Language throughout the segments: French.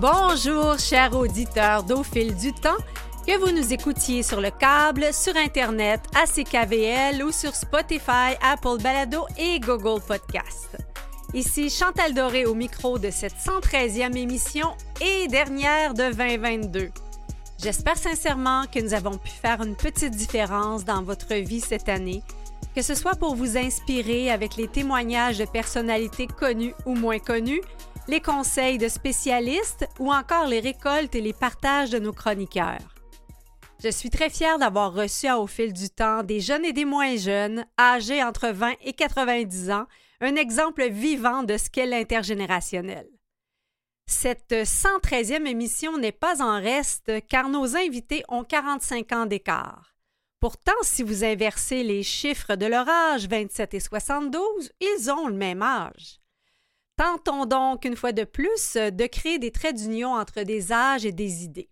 Bonjour, chers auditeurs d'Au fil du temps, que vous nous écoutiez sur le câble, sur Internet, à CKVL ou sur Spotify, Apple Balado et Google Podcast. Ici Chantal Doré au micro de cette 113e émission et dernière de 2022. J'espère sincèrement que nous avons pu faire une petite différence dans votre vie cette année, que ce soit pour vous inspirer avec les témoignages de personnalités connues ou moins connues, les conseils de spécialistes ou encore les récoltes et les partages de nos chroniqueurs. Je suis très fière d'avoir reçu au fil du temps des jeunes et des moins jeunes, âgés entre 20 et 90 ans, un exemple vivant de ce qu'est l'intergénérationnel. Cette 113e émission n'est pas en reste car nos invités ont 45 ans d'écart. Pourtant, si vous inversez les chiffres de leur âge, 27 et 72, ils ont le même âge. Tentons donc une fois de plus de créer des traits d'union entre des âges et des idées.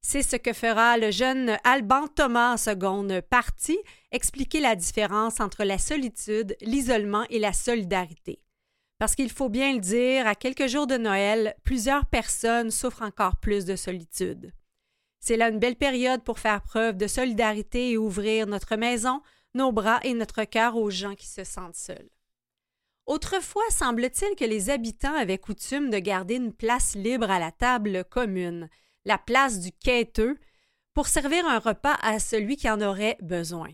C'est ce que fera le jeune Alban Thomas en seconde partie, expliquer la différence entre la solitude, l'isolement et la solidarité. Parce qu'il faut bien le dire, à quelques jours de Noël, plusieurs personnes souffrent encore plus de solitude. C'est là une belle période pour faire preuve de solidarité et ouvrir notre maison, nos bras et notre cœur aux gens qui se sentent seuls. Autrefois, semble-t-il que les habitants avaient coutume de garder une place libre à la table commune, la place du quêteux, pour servir un repas à celui qui en aurait besoin.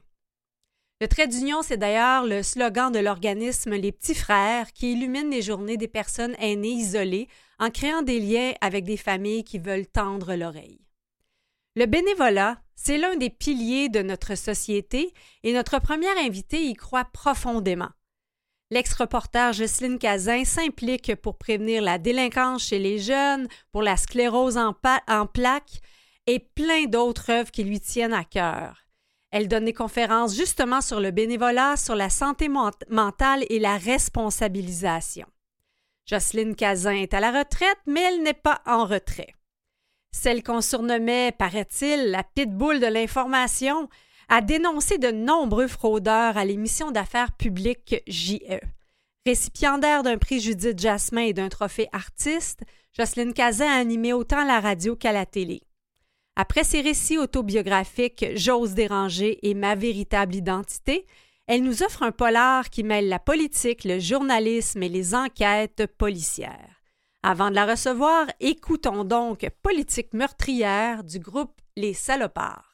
Le trait d'union, c'est d'ailleurs le slogan de l'organisme Les Petits Frères qui illumine les journées des personnes aînées isolées en créant des liens avec des familles qui veulent tendre l'oreille. Le bénévolat, c'est l'un des piliers de notre société et notre première invitée y croit profondément. L'ex-reporter Jocelyne Cazin s'implique pour prévenir la délinquance chez les jeunes, pour la sclérose en, plaques et plein d'autres œuvres qui lui tiennent à cœur. Elle donne des conférences justement sur le bénévolat, sur la santé mentale et la responsabilisation. Jocelyne Cazin est à la retraite, mais elle n'est pas en retrait. Celle qu'on surnommait, paraît-il, la pitbull de l'information, a dénoncé de nombreux fraudeurs à l'émission d'affaires publiques JE. Récipiendaire d'un prix Judith Jasmin et d'un trophée artiste, Jocelyne Cazin a animé autant la radio qu'à la télé. Après ses récits autobiographiques J'ose déranger et Ma véritable identité, elle nous offre un polar qui mêle la politique, le journalisme et les enquêtes policières. Avant de la recevoir, écoutons donc Politique meurtrière du groupe Les Salopards.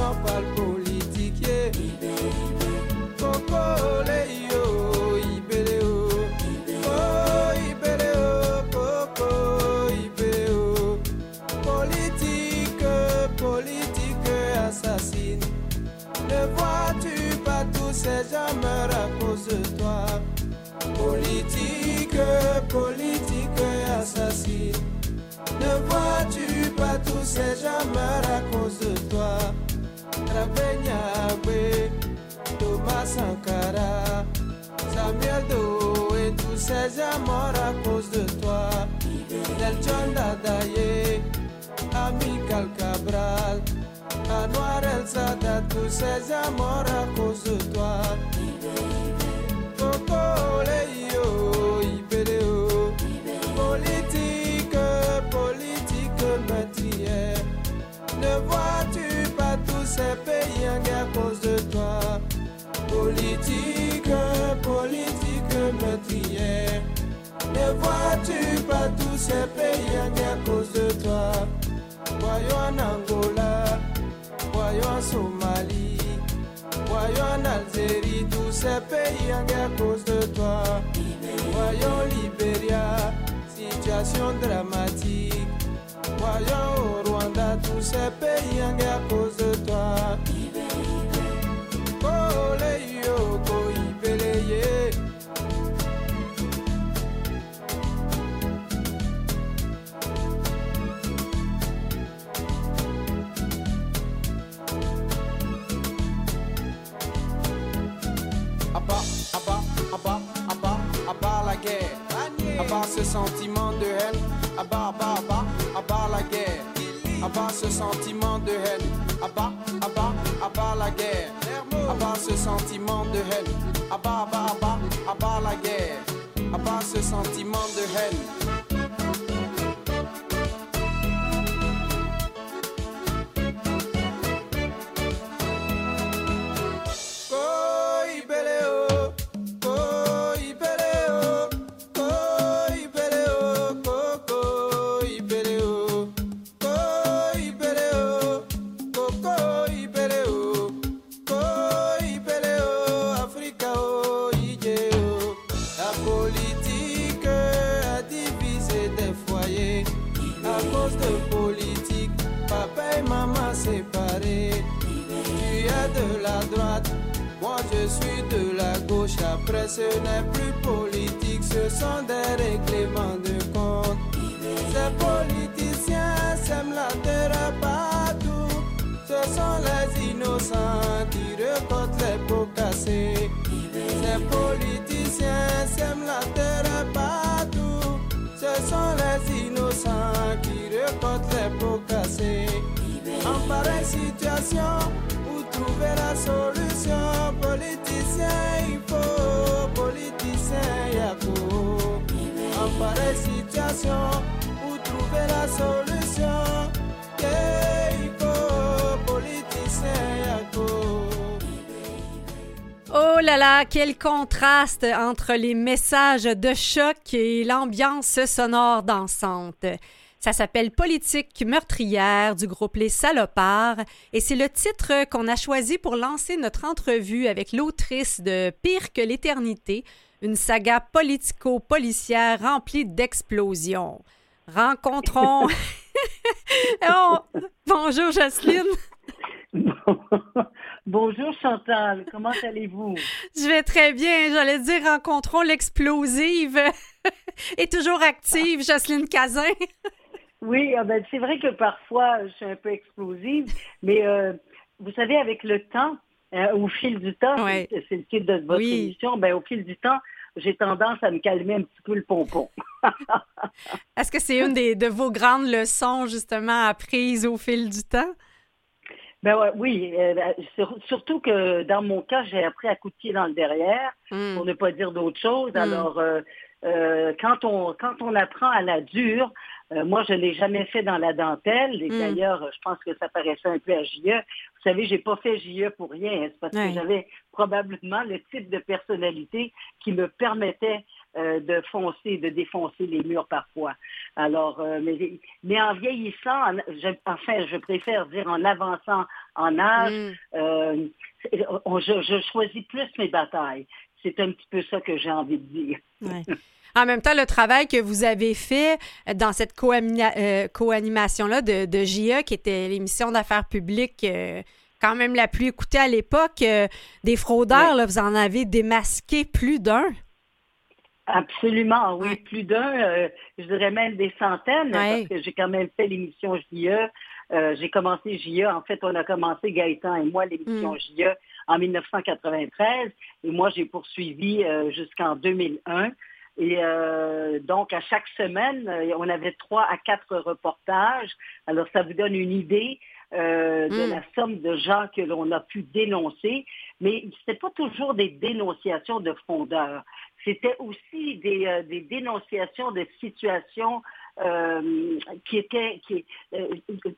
dans le Rabenya Thomas Sankara, Samuel Do et tous ces morts à cause de toi. Nelson Dadaye, Amical Cabral. La noire elle s'adapte tous ces amours à cause de toi. Coco, ibéléo. Politique, politique meurtrière. Ne vois-tu tous ces pays en guerre à cause de toi? Politique, politique meurtrière. Ne vois-tu pas tous ces pays en guerre à cause de toi? Voyons en Angola voyons en Somalie, voyons en Algérie, tous ces pays en guerre à cause de toi. Voyons Libéria, situation dramatique. Voyons au Rwanda tous ces pays en guerre à cause de toi. La guerre. Ce sentiment de haine. Abat ce sentiment de haine. Abat, abat, abat la guerre. Abat ce sentiment de haine. Abat, abat, abat, abat la guerre. Abat ce sentiment de haine. Oh là là, quel contraste entre les messages de choc et l'ambiance sonore dansante. Ça s'appelle Politique meurtrière du groupe Les Salopards et c'est le titre qu'on a choisi pour lancer notre entrevue avec l'autrice de Pire que l'éternité, une saga politico-policière remplie d'explosions. Rencontrons... Oh, Bonjour Jocelyne. Bonjour Chantal, comment allez-vous? Je vais très bien. J'allais dire rencontrons l'explosive et toujours active, Jocelyne Cazin. Oui, ah ben, c'est vrai que parfois je suis un peu explosive, mais euh, vous savez, avec le temps, euh, au fil du temps, Ouais. c'est le titre de votre Oui. émission, ben, au fil du temps, j'ai tendance à me calmer un petit peu le pompon. Est-ce que c'est une des, de vos grandes leçons, justement, apprises au fil du temps? Ben ouais, oui, euh, ben, sur- surtout que dans mon cas, j'ai appris à coup de pied dans le derrière, Hmm. pour ne pas dire d'autre chose. Mm. Alors, euh, euh, quand on quand on apprend à la dure, euh, moi je l'ai jamais fait dans la dentelle. Et Mm. d'ailleurs, je pense que ça paraissait un peu à JE. Vous savez, j'ai pas fait JE pour rien. hein. C'est parce que j'avais probablement le type de personnalité qui me permettait euh, de foncer, de défoncer les murs parfois. Alors, euh, mais, mais en vieillissant, en- je- enfin, je préfère dire en avançant en âge, Hmm. euh, on- je, je choisis plus mes batailles. C'est un petit peu ça que j'ai envie de dire. Ouais. En même temps, le travail que vous avez fait dans cette euh, co-animation-là de, de JE, qui était l'émission d'affaires publiques euh, quand même la plus écoutée à l'époque, euh, des fraudeurs, là, vous en avez démasqué plus d'un? Absolument, oui, plus d'un, je dirais même des centaines, parce que j'ai quand même fait l'émission JE. J'ai commencé JE, en fait, on a commencé Gaëtan et moi l'émission Mm. JE en 1993, et moi j'ai poursuivi jusqu'en 2001. Et euh, donc, à chaque semaine, euh, on avait trois à quatre reportages. Alors, ça vous donne une idée euh, de Mm. la somme de gens que l'on a pu dénoncer. Mais ce pas toujours des dénonciations de fondeurs. C'était aussi des, euh, des dénonciations de situations euh, qui étaient qui, euh,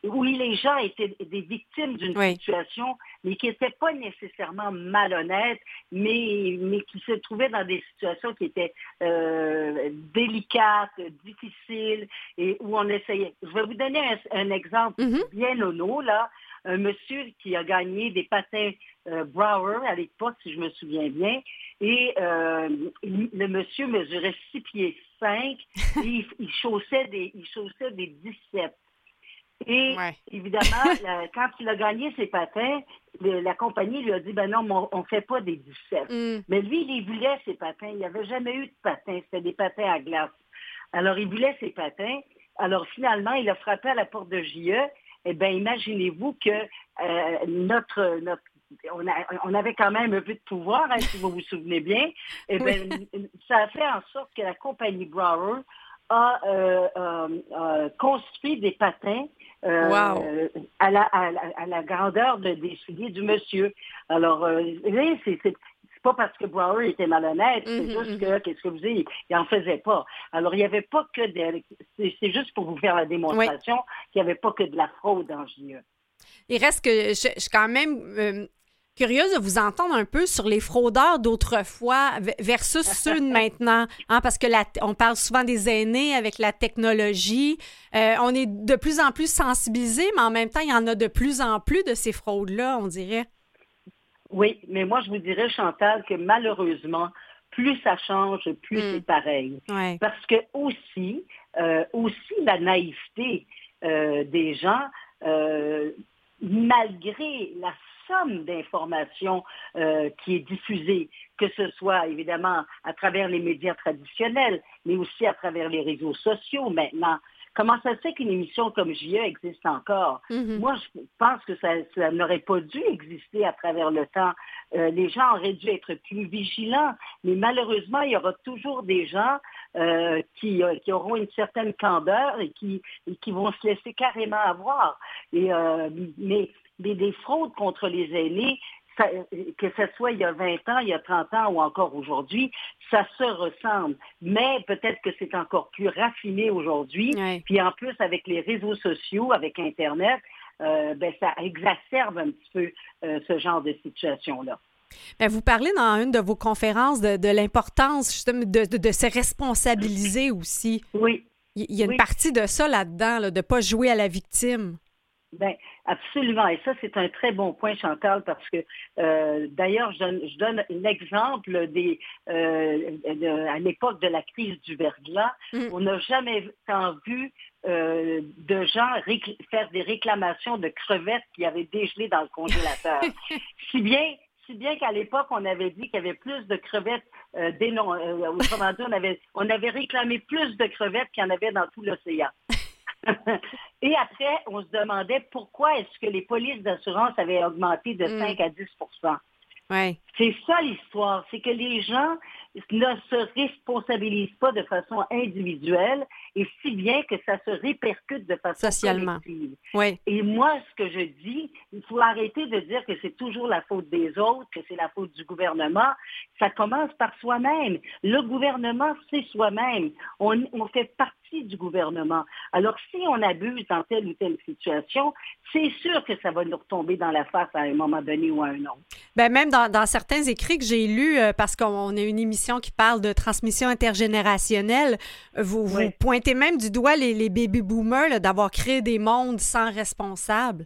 où les gens étaient des victimes d'une Oui. situation, mais qui n'étaient pas nécessairement malhonnêtes, mais, mais qui se trouvaient dans des situations qui étaient euh, délicates, difficiles, et où on essayait. Je vais vous donner un, un exemple Mhm. bien nono, là. Un monsieur qui a gagné des patins euh, Brower à l'époque, si je me souviens bien, et euh, le monsieur mesurait 6 pieds 5 et il, il chaussait des, il chaussait des 17. Et évidemment, quand il a gagné ses patins, la compagnie lui a dit, ben non, on ne fait pas des 17. Mm. Mais lui, il voulait ses patins. Il n'avait jamais eu de patins. C'était des patins à glace. Alors, il voulait ses patins. Alors, finalement, il a frappé à la porte de JE. Eh bien, imaginez-vous que euh, notre, notre on, avait quand même un peu de pouvoir, hein, si vous vous souvenez bien. Eh bien, ça a fait en sorte que la compagnie Brower a euh, euh, construit des patins euh, à, la, à, la, grandeur de, des souliers du monsieur. Alors, euh, c'est pas parce que Brower était malhonnête, c'est mm-hmm, juste que, mm-hmm. qu'est-ce que vous dites, il n'en faisait pas. Alors, il n'y avait pas que de, c'est juste pour vous faire la démonstration qu'il n'y avait pas que de la fraude en JE. Il reste que je, quand même euh, curieuse de vous entendre un peu sur les fraudeurs d'autrefois versus ceux de maintenant, hein, parce que la, on parle souvent des aînés avec la technologie. Euh, on est de plus en plus sensibilisés, mais en même temps, il y en a de plus en plus de ces fraudes-là, on dirait. Oui, mais moi, je vous dirais, Chantal, que malheureusement, plus ça change, plus hmm. c'est pareil. Parce que aussi, euh, aussi la naïveté euh, des gens, malgré la somme d'informations euh, qui est diffusée, que ce soit évidemment à travers les médias traditionnels, mais aussi à travers les réseaux sociaux maintenant. Comment ça se fait qu'une émission comme JE existe encore? Mm-hmm. Moi, je pense que ça, n'aurait pas dû exister à travers le temps. Euh, les gens auraient dû être plus vigilants, mais malheureusement, il y aura toujours des gens euh, qui, qui, auront une certaine candeur et qui, qui vont se laisser carrément avoir. Et, mais des, fraudes contre les aînés, que ce soit il y a 20 ans, il y a 30 ans ou encore aujourd'hui, ça se ressemble. Mais peut-être que c'est encore plus raffiné aujourd'hui. Puis en plus, avec les réseaux sociaux, avec Internet, euh, ben, ça exacerbe un petit peu euh, ce genre de situation-là. Ben, vous parlez dans une de vos conférences de, l'importance justement de, de, se responsabiliser aussi. Oui. Il y a une partie de ça là-dedans, de ne pas jouer à la victime. Ben, absolument. Et ça, c'est un très bon point, Chantal, parce que euh, d'ailleurs, je, donne l'exemple des euh, à l'époque de la crise du verglas, mm. on n'a jamais tant vu euh, de gens faire des réclamations de crevettes qui avaient dégelé dans le congélateur. si bien si bien qu'à l'époque, on avait dit qu'il y avait plus de crevettes, euh, autrement dit, on avait, on avait réclamé plus de crevettes qu'il y en avait dans tout l'océan. Et après, on se demandait pourquoi est-ce que les polices d'assurance avaient augmenté de 5 mm. à 10 C'est ça l'histoire, c'est que les gens ne se responsabilisent pas de façon individuelle et si bien que ça se répercute de façon socialement. Oui. Et moi, ce que je dis, il faut arrêter de dire que c'est toujours la faute des autres, que c'est la faute du gouvernement. Ça commence par soi-même. Le gouvernement, c'est soi-même. On, on fait partie du gouvernement. Alors, si on abuse dans telle ou telle situation, c'est sûr que ça va nous retomber dans la face à un moment donné ou à un autre. Bien, même dans, certains écrits que j'ai lus, euh, parce qu'on a une émission qui parle de transmission intergénérationnelle, vous, vous pointez même du doigt les, baby boomers d'avoir créé des mondes sans responsables.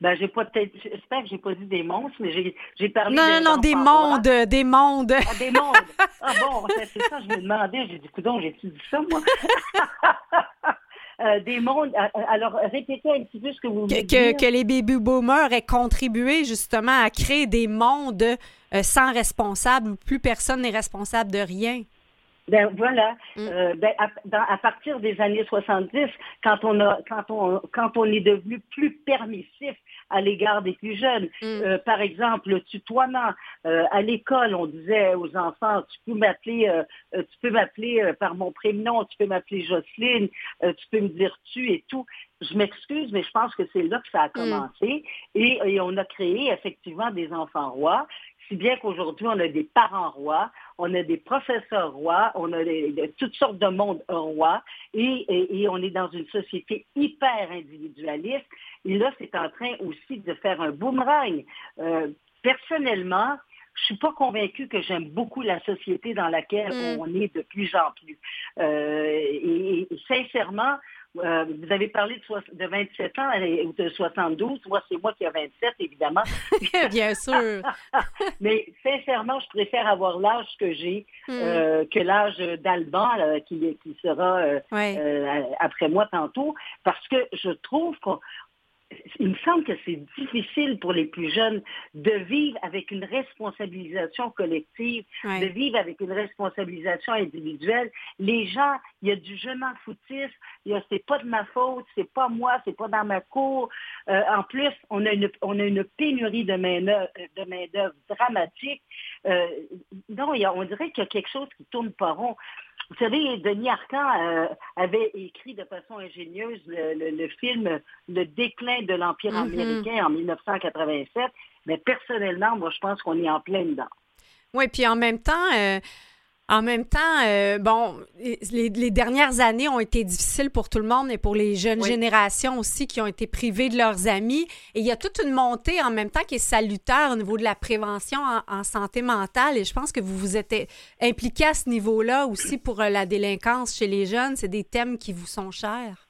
Ben, j'ai pas j'espère que j'ai pas dit des monstres, mais j'ai, parlé Non, non, non, des mondes, des mondes. Ah, des mondes. Ah bon, c'est ça, je me demandais, j'ai dit, coudon, j'ai-tu dit ça, moi? Euh, des mondes. Euh, euh, alors, répétez un petit peu ce que vous voulez que, que, les baby boomers aient contribué justement à créer des mondes sans responsable où plus personne n'est responsable de rien. Ben voilà. Mm. Euh, ben, à, partir des années 70, quand on a, quand on, quand on est devenu plus permissif à l'égard des plus jeunes, mm. euh, par exemple le tutoiement euh, à l'école, on disait aux enfants, tu peux m'appeler, tu peux m'appeler par mon prénom, tu peux m'appeler Jocelyne, tu peux me dire tu et tout. Je m'excuse, mais je pense que c'est là que ça a mm. commencé. Et, et, on a créé effectivement des enfants rois si bien qu'aujourd'hui, on a des parents rois, on a des professeurs rois, on a toutes sortes de mondes rois, et, on est dans une société hyper individualiste. Et là, c'est en train aussi de faire un boomerang. Euh, personnellement, je suis pas convaincue que j'aime beaucoup la société dans laquelle mm. on est de plus en plus. Euh, et, sincèrement, euh, vous avez parlé de, de 27 ans ou de 72. Moi, c'est moi qui ai 27, évidemment. Bien sûr. Mais sincèrement, je préfère avoir l'âge que j'ai hmm. euh, que l'âge d'Alban qui, qui sera après moi tantôt, parce que je trouve qu'on il me semble que c'est difficile pour les plus jeunes de vivre avec une responsabilisation collective, de vivre avec une responsabilisation individuelle. Les gens, il y a du je m'en foutisme, c'est pas de ma faute, c'est pas moi, c'est pas dans ma cour. Euh, en plus, on a une, on a une pénurie de main-d'œuvre dramatique. Euh, non, on dirait qu'il y a quelque chose qui tourne pas rond. Vous savez, Denis Arcand euh, avait écrit de façon ingénieuse le, film Le déclin de l'Empire mm-hmm. américain en 1987, mais personnellement, moi, je pense qu'on est en plein dedans. Oui, puis en même temps, euh, en même temps, euh, bon, les, dernières années ont été difficiles pour tout le monde et pour les jeunes générations aussi qui ont été privées de leurs amis. Et il y a toute une montée en même temps qui est salutaire au niveau de la prévention en, santé mentale. Et je pense que vous vous êtes impliqué à ce niveau-là aussi pour euh, la délinquance chez les jeunes. C'est des thèmes qui vous sont chers.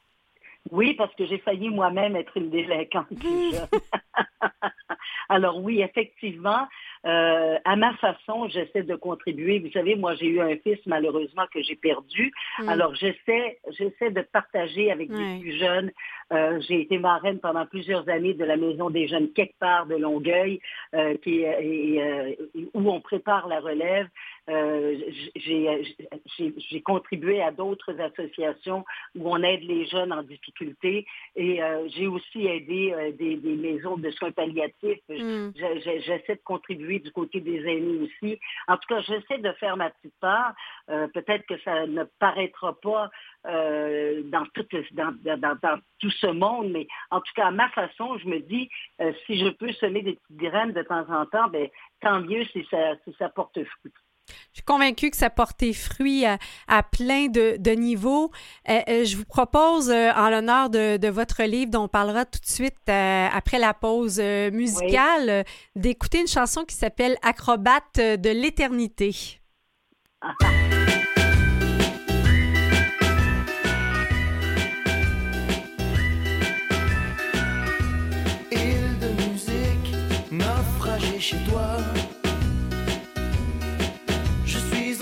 Oui, parce que j'ai failli moi-même être une délinquante Alors oui, effectivement, euh, à ma façon, j'essaie de contribuer. Vous savez, moi, j'ai eu un fils malheureusement que j'ai perdu. Mm. Alors j'essaie, j'essaie de partager avec des plus jeunes. Euh, j'ai été marraine pendant plusieurs années de la maison des jeunes quelque part de Longueuil, euh, qui, où on prépare la relève. j'ai contribué à d'autres associations où on aide les jeunes en difficulté et j'ai aussi aidé des, maisons de soins palliatifs. Mm. J'essaie de contribuer du côté des aînés aussi. En tout cas, j'essaie de faire ma petite part. Euh, peut-être que ça ne paraîtra pas euh, dans, tout, dans, tout ce monde, mais en tout cas, à ma façon, je me dis, euh, si je peux semer des petites graines de temps en temps, ben, tant mieux si ça, si ça porte fruit. Je suis convaincue que ça portait fruit à, plein de, niveaux. Euh, je vous propose, euh, en l'honneur de, votre livre, dont on parlera tout de suite après la pause musicale, d'écouter une chanson qui s'appelle Acrobate de l'éternité. Il toi. je suis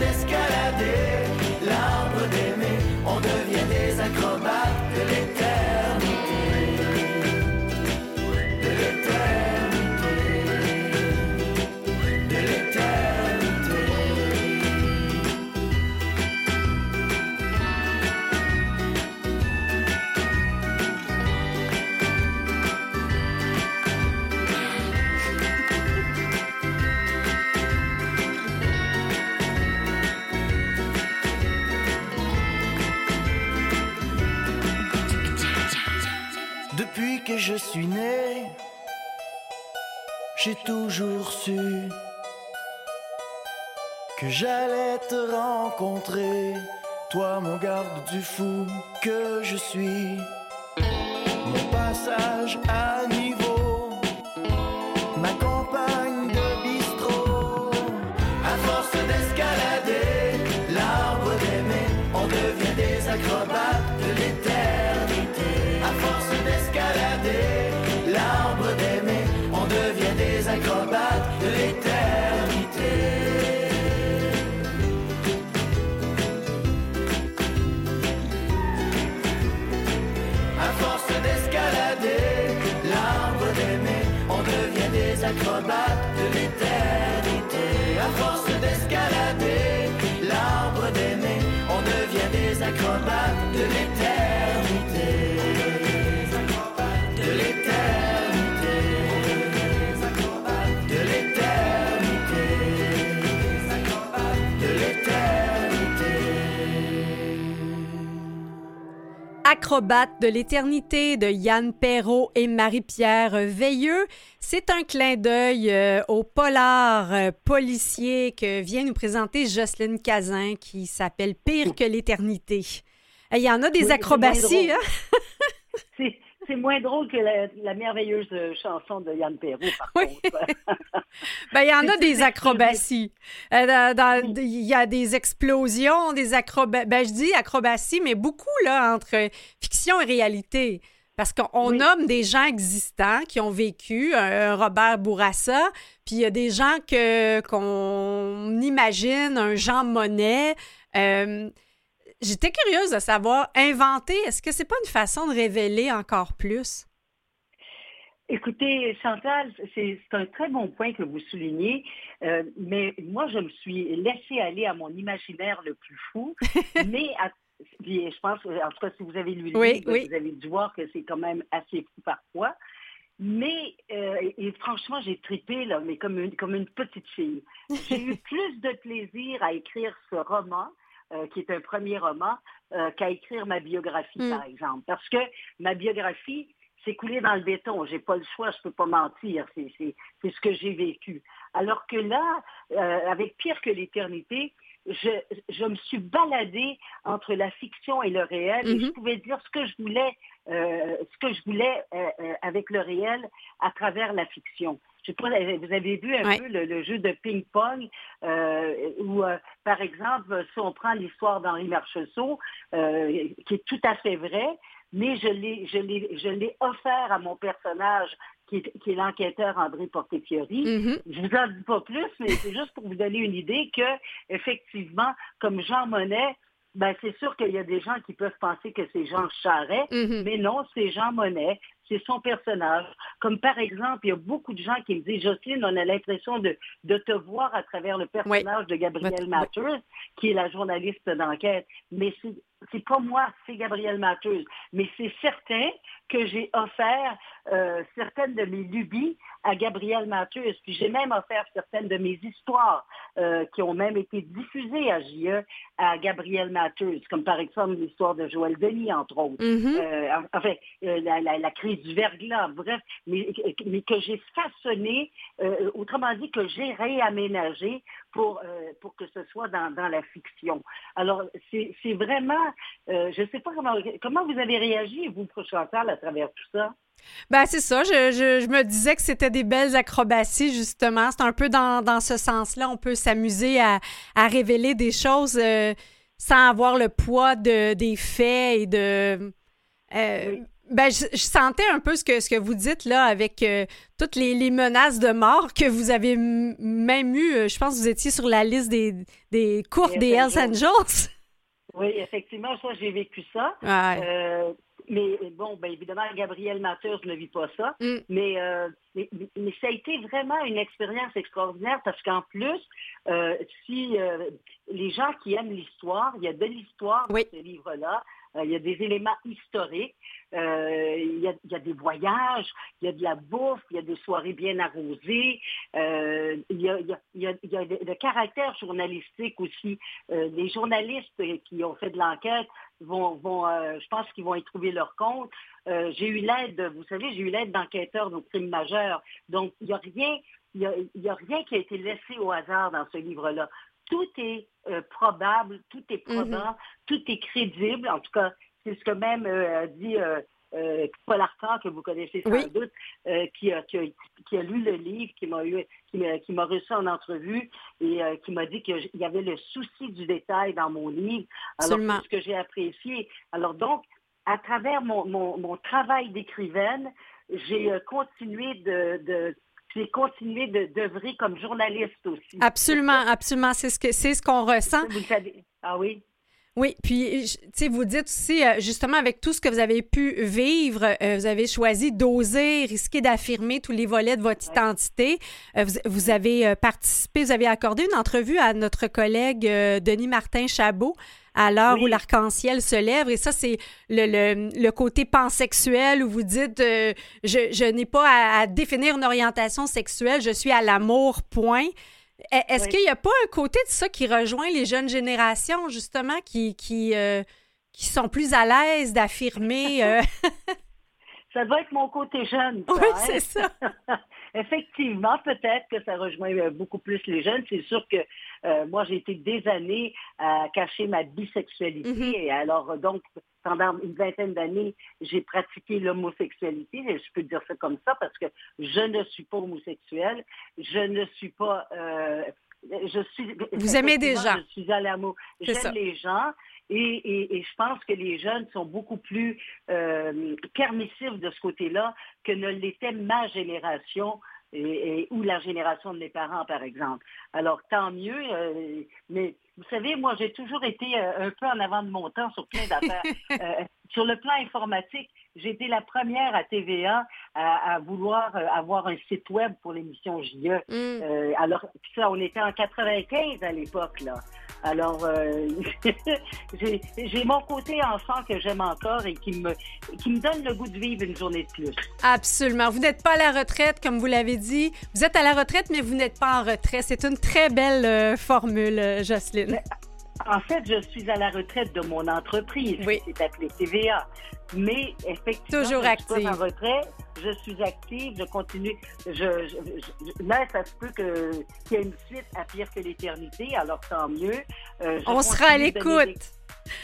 d'escalader, l'arbre d'aimer, on j'ai toujours su que j'allais te rencontrer, toi mon garde du fou que je suis. Mon passage Acrobate de l'éternité de Yann Perrault et Marie-Pierre Veilleux. C'est un clin d'œil euh, au polar euh, policier que vient nous présenter Jocelyne Cazin qui s'appelle Pire que l'éternité. Euh, Il y en a des Oui, acrobaties, hein? C'est moins drôle que la, la merveilleuse euh, chanson de Yann Perrault, par Oui. contre. Ben, il y en a des acrobaties. Euh. Il y a des explosions, des acrobaties. Ben, je dis acrobaties, mais beaucoup là, entre fiction et réalité. Parce qu'on Oui. nomme des gens existants qui ont vécu, un, un Robert Bourassa, puis il y a des gens que qu'on imagine, un Jean Monnet. Euh, J'étais curieuse de savoir, inventer, est-ce que c'est pas une façon de révéler encore plus? Écoutez, Chantal, c'est un très bon point que vous soulignez, euh, mais moi, je me suis laissée aller à mon imaginaire le plus fou, mais à- puis je pense, en tout cas, si vous avez lu le Oui, livre, oui. vous avez dû voir que c'est quand même assez fou parfois. Mais, euh, et franchement, j'ai tripé, là, mais comme une, comme une petite fille. J'ai eu plus de plaisir à écrire ce roman, euh, qui est un premier roman, euh, qu'à écrire ma biographie, Mm. par exemple. Parce que ma biographie, c'est coulé dans le béton. J'ai pas le choix, je peux pas mentir. C'est, c'est, c'est ce que j'ai vécu. Alors que là, euh, avec Pire que l'éternité, je, je me suis baladée entre la fiction et le réel et je pouvais dire ce que je voulais, euh, ce que je voulais euh, euh, avec le réel à travers la fiction. Je sais pas, vous avez vu un Ouais. peu le, le jeu de ping-pong euh, où, euh, par exemple, si on prend l'histoire d'Henri Marcheseau, euh, qui est tout à fait vrai, mais je l'ai, je l'ai, je l'ai offert à mon personnage qui est, qui est l'enquêteur André Portefiori. Mhm. Je vous en dis pas plus, mais c'est juste pour vous donner une idée que, effectivement, comme Jean Monnet, ben c'est sûr qu'il y a des gens qui peuvent penser que c'est Jean Charest, Mhm. mais non, c'est Jean Monnet, c'est son personnage. Comme par exemple, il y a beaucoup de gens qui me disent, Jocelyne, on a l'impression de, de te voir à travers le personnage de Gabrielle Oui. Matheus, qui est la journaliste d'enquête. Mais c'est c'est pas moi, c'est Gabrielle Matheus. Mais c'est certain que j'ai offert euh, certaines de mes lubies à Gabrielle Matheus. Puis j'ai même offert certaines de mes histoires euh, qui ont même été diffusées à JE à Gabrielle Matheus, comme par exemple l'histoire de Joël Denis, entre autres. Mhm. Euh, enfin, euh, la, la- la crise du verglas, bref, mais, mais que j'ai façonné, euh, autrement dit, que j'ai réaménagé pour, euh, pour que ce soit dans, dans la fiction. Alors, c'est vraiment, euh, je ne sais pas comment, comment vous avez réagi, vous, Chantal, à travers tout ça? Ben, c'est ça. Je, je- je me disais que c'était des belles acrobaties, justement. C'est un peu dans, dans ce sens-là. On peut s'amuser à, à révéler des choses euh, sans avoir le poids de, des faits et de. euh, Oui. Ben, je, je sentais un peu ce que, ce que vous dites là avec euh, toutes les, les menaces de mort que vous avez même eu. euh, Je pense que vous étiez sur la liste des, des courtes Des Hells Hells Angels. Oui, effectivement, ça, j'ai vécu ça. Ouais. Euh, mais bon, ben évidemment, Gabrielle Matheus ne vit pas ça. Mm. Mais, euh, mais, mais ça a été vraiment une expérience extraordinaire parce qu'en plus, euh, si euh, les gens qui aiment l'histoire, il y a de l'histoire Oui. dans ce livre-là. Euh, il y a des éléments historiques. Euh, il, y a, il, y a, des voyages, il y a de la bouffe, il y a des soirées bien arrosées. Euh, il, y a, le caractère journalistique aussi. Euh, les journalistes qui ont fait de l'enquête vont, vont je pense qu'ils vont y trouver leur compte. j'ai eu l'aide, vous savez, j'ai eu l'aide d'enquêteurs de crimes majeurs. Donc, il n'y a rien il n'y a, a, rien qui a été laissé au hasard dans ce livre-là. Tout est euh, probable, tout est probant, mm-hmm. tout est crédible. En tout cas, c'est ce que même euh, a dit euh, euh, Paul Arcand, que vous connaissez sans doute, qui a, qui, a, qui, a, lu le livre, qui m'a eu, qui m'a reçu en entrevue et qui m'a dit qu'il y avait le souci du détail dans mon livre. Alors, c'est ce que j'ai apprécié. Alors donc, à travers mon, mon, mon travail d'écrivaine, j'ai continué de, de j'ai continué d'œuvrer comme journaliste aussi. Absolument, absolument. C'est ce que c'est ce qu'on ressent. Vous savez. Ah oui? Oui, puis, tu sais, vous dites aussi, euh, justement, avec tout ce que vous avez pu vivre, euh, vous avez choisi d'oser, risquer d'affirmer tous les volets de votre identité. Euh, vous, avez participé, vous avez accordé une entrevue à notre collègue Denis Martin Chabot à l'heure où l'arc-en-ciel se lève. Et ça, c'est le, le, côté pansexuel où vous dites je, je n'ai pas à, définir une orientation sexuelle, je suis à l'amour, point. E, est-ce qu'il n'y a pas un côté de ça qui rejoint les jeunes générations, justement, qui, qui, euh, qui sont plus à l'aise d'affirmer. Euh? ça doit être mon côté jeune. oui, hein? c'est ça. Effectivement, peut-être que ça rejoint euh, beaucoup plus les jeunes. C'est sûr que moi, j'ai été des années à cacher ma bisexualité. Mm-hmm. Et alors, donc, pendant une vingtaine d'années, j'ai pratiqué l'homosexualité, je peux dire ça comme ça parce que je ne suis pas homosexuelle, je ne suis pas... Euh, je suis, Vous aimez des gens. Je suis à l'amour. J'aime les gens. Et, et, je pense que les jeunes sont beaucoup plus euh, permissifs de ce côté-là que ne l'était ma génération et, ou la génération de mes parents, par exemple. Alors, tant mieux, euh, mais vous savez, moi, j'ai toujours été euh, un peu en avant de mon temps sur plein d'affaires. Euh, sur le plan informatique, j'ai été la première à TVA à, vouloir euh, avoir un site web pour l'émission JE. Mm. alors, ça, on était en 95 à l'époque, là. Alors, j'ai mon côté enfant que j'aime encore et qui me, qui me donne le goût de vivre une journée de plus. Absolument. Vous n'êtes pas à la retraite, comme vous l'avez dit. Vous êtes à la retraite, mais vous n'êtes pas en retraite. C'est une très belle formule, Jocelyne en fait, je suis à la retraite de mon entreprise, oui. qui appelée TVA. Mais effectivement, Toujours je suis en retraite, je suis active, je continue. Je, là, ça se peut qu'il y ait une suite à pire que l'éternité, alors tant mieux. Euh, on sera à l'écoute.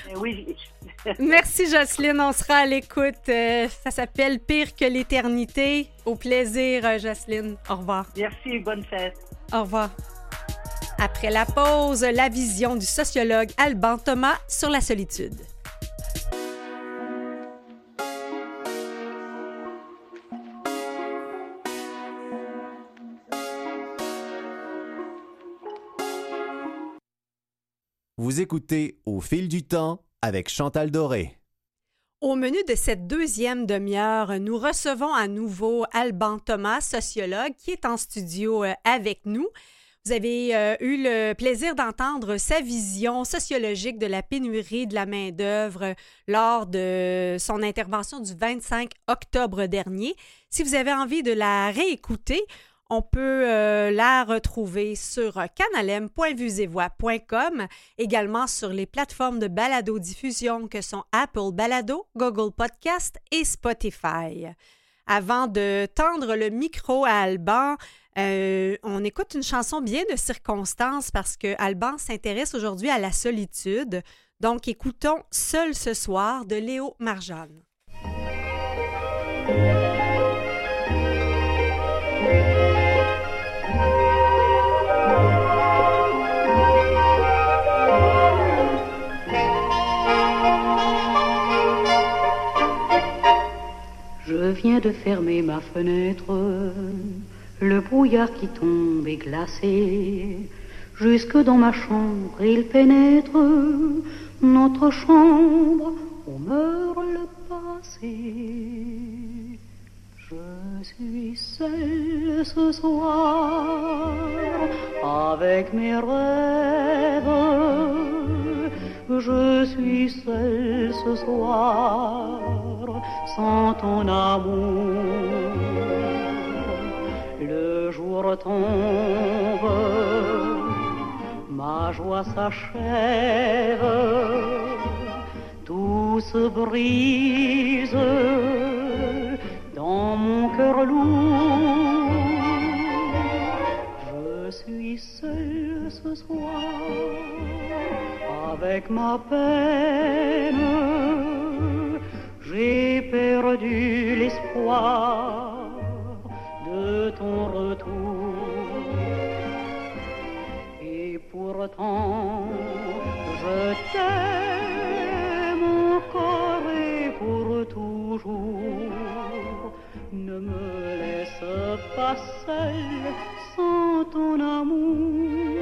Eh oui. Merci Jocelyne, on sera à l'écoute. Euh, ça s'appelle Pire que l'éternité. Au plaisir, euh, Jocelyne. Au revoir. Merci, bonne fête. Au revoir. Après la pause, la vision du sociologue Alban Thomas sur la solitude. Vous écoutez Au fil du temps avec Chantal Doré. Au menu de cette deuxième demi-heure, nous recevons à nouveau Alban Thomas, sociologue, qui est en studio euh, avec nous. Vous avez euh, eu le plaisir d'entendre sa vision sociologique de la pénurie de la main-d'œuvre lors de son intervention du 25 octobre dernier. Si vous avez envie de la réécouter, on peut euh, la retrouver sur canalem.vusevoix.com, également sur les plateformes de balado-diffusion que sont Apple Balado, Google Podcast et Spotify. Avant de tendre le micro à Alban, euh, on écoute une chanson bien de circonstance parce que Alban s'intéresse aujourd'hui à la solitude. Donc, écoutons Seul ce soir de Léo Marjane. Viens de fermer ma fenêtre le brouillard qui tombe est glacé. Jusque dans ma chambre il pénètre, notre chambre où meurt le passé. Je suis seule ce soir avec mes rêves. je suis seule ce soir sans ton amour. Le jour tombe, ma joie s'achève, tout se brise Je suis seule ce soir avec ma peine. J'ai perdu l'espoir de ton retour. Et pourtant, je t'aime encore et pour toujours. Ne me laisse pas seule sans ton amour.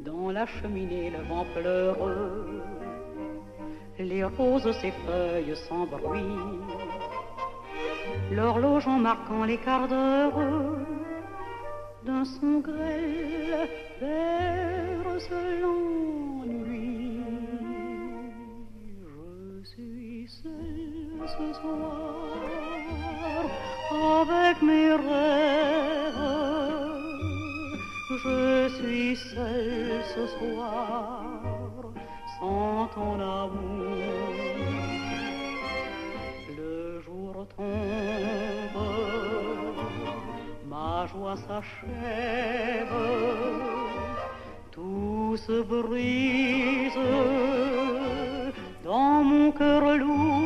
Dans la cheminée, le vent pleure, les roses s'effeuillent sans bruit. L'horloge en marquant les quarts d'heure d'un son grêle berce l'ennui. Ce soir avec mes rêves. Je suis seule ce soir sans ton amour. Le jour tombe, ma joie s'achève, tout se brise dans mon cœur lourd.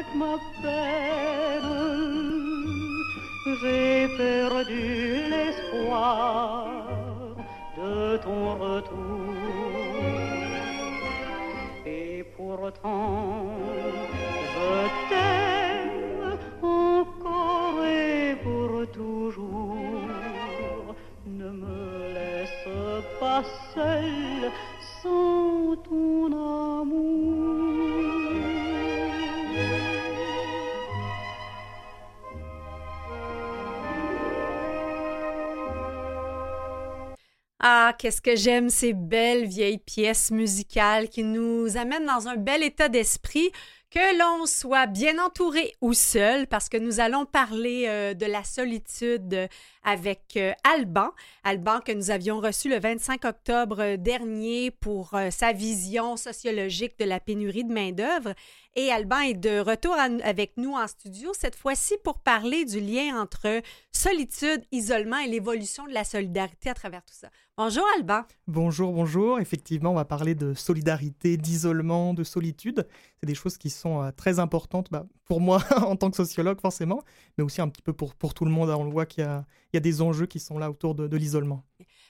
Avec ma peine. J'ai perdu l'espoir de ton retour. Et pourtant, je t'aime encore et pour toujours. Ne me laisse pas seule sans ton amour. Qu'est-ce que j'aime ces belles vieilles pièces musicales qui nous amènent dans un bel état d'esprit, que l'on soit bien entouré ou seul, parce que nous allons parler euh, de la solitude avec euh, Alban. Alban que nous avions reçu le 25 octobre dernier pour euh, sa vision sociologique de la pénurie de main-d'œuvre. Et Alban est de retour avec nous en studio, cette fois-ci pour parler du lien entre solitude, isolement et l'évolution de la solidarité à travers tout ça. Bonjour Alban. Bonjour, bonjour. Effectivement, on va parler de solidarité, d'isolement, de solitude. C'est des choses qui sont euh, très importantes bah, pour moi en tant que sociologue forcément, mais aussi un petit peu pour, pour tout le monde. On le voit qu'il y a, il y a des enjeux qui sont là autour de, de l'isolement.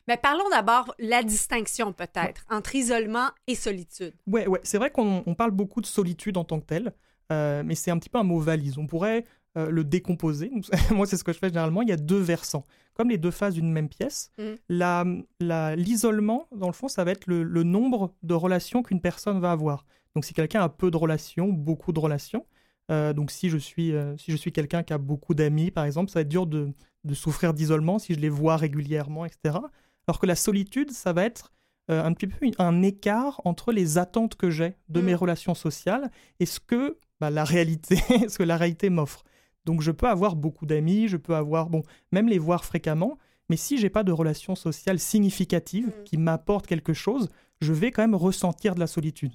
Mais parlons d'abord la distinction peut-être entre isolement et solitude. Ouais, ouais. C'est vrai qu'on on parle beaucoup de solitude en tant que telle, euh, mais c'est un petit peu un mot valise. On pourrait euh, le décomposer. Moi, c'est ce que je fais généralement. Il y a deux versants, comme les deux faces d'une même pièce. La- la- L'isolement, dans le fond, ça va être le, le nombre de relations qu'une personne va avoir. Donc, si quelqu'un a peu de relations, beaucoup de relations, euh, donc si je suis, euh, si je suis quelqu'un qui a beaucoup d'amis, par exemple, ça va être dur de, de souffrir d'isolement si je les vois régulièrement, etc. Alors que la solitude, ça va être euh, un petit peu un écart entre les attentes que j'ai de Mm. mes relations sociales et ce que bah, la réalité, ce que la réalité m'offre. Donc je peux avoir beaucoup d'amis, je peux avoir, bon, même les voir fréquemment, mais si j'ai pas de relations sociales significatives Mm. qui m'apportent quelque chose, je vais quand même ressentir de la solitude.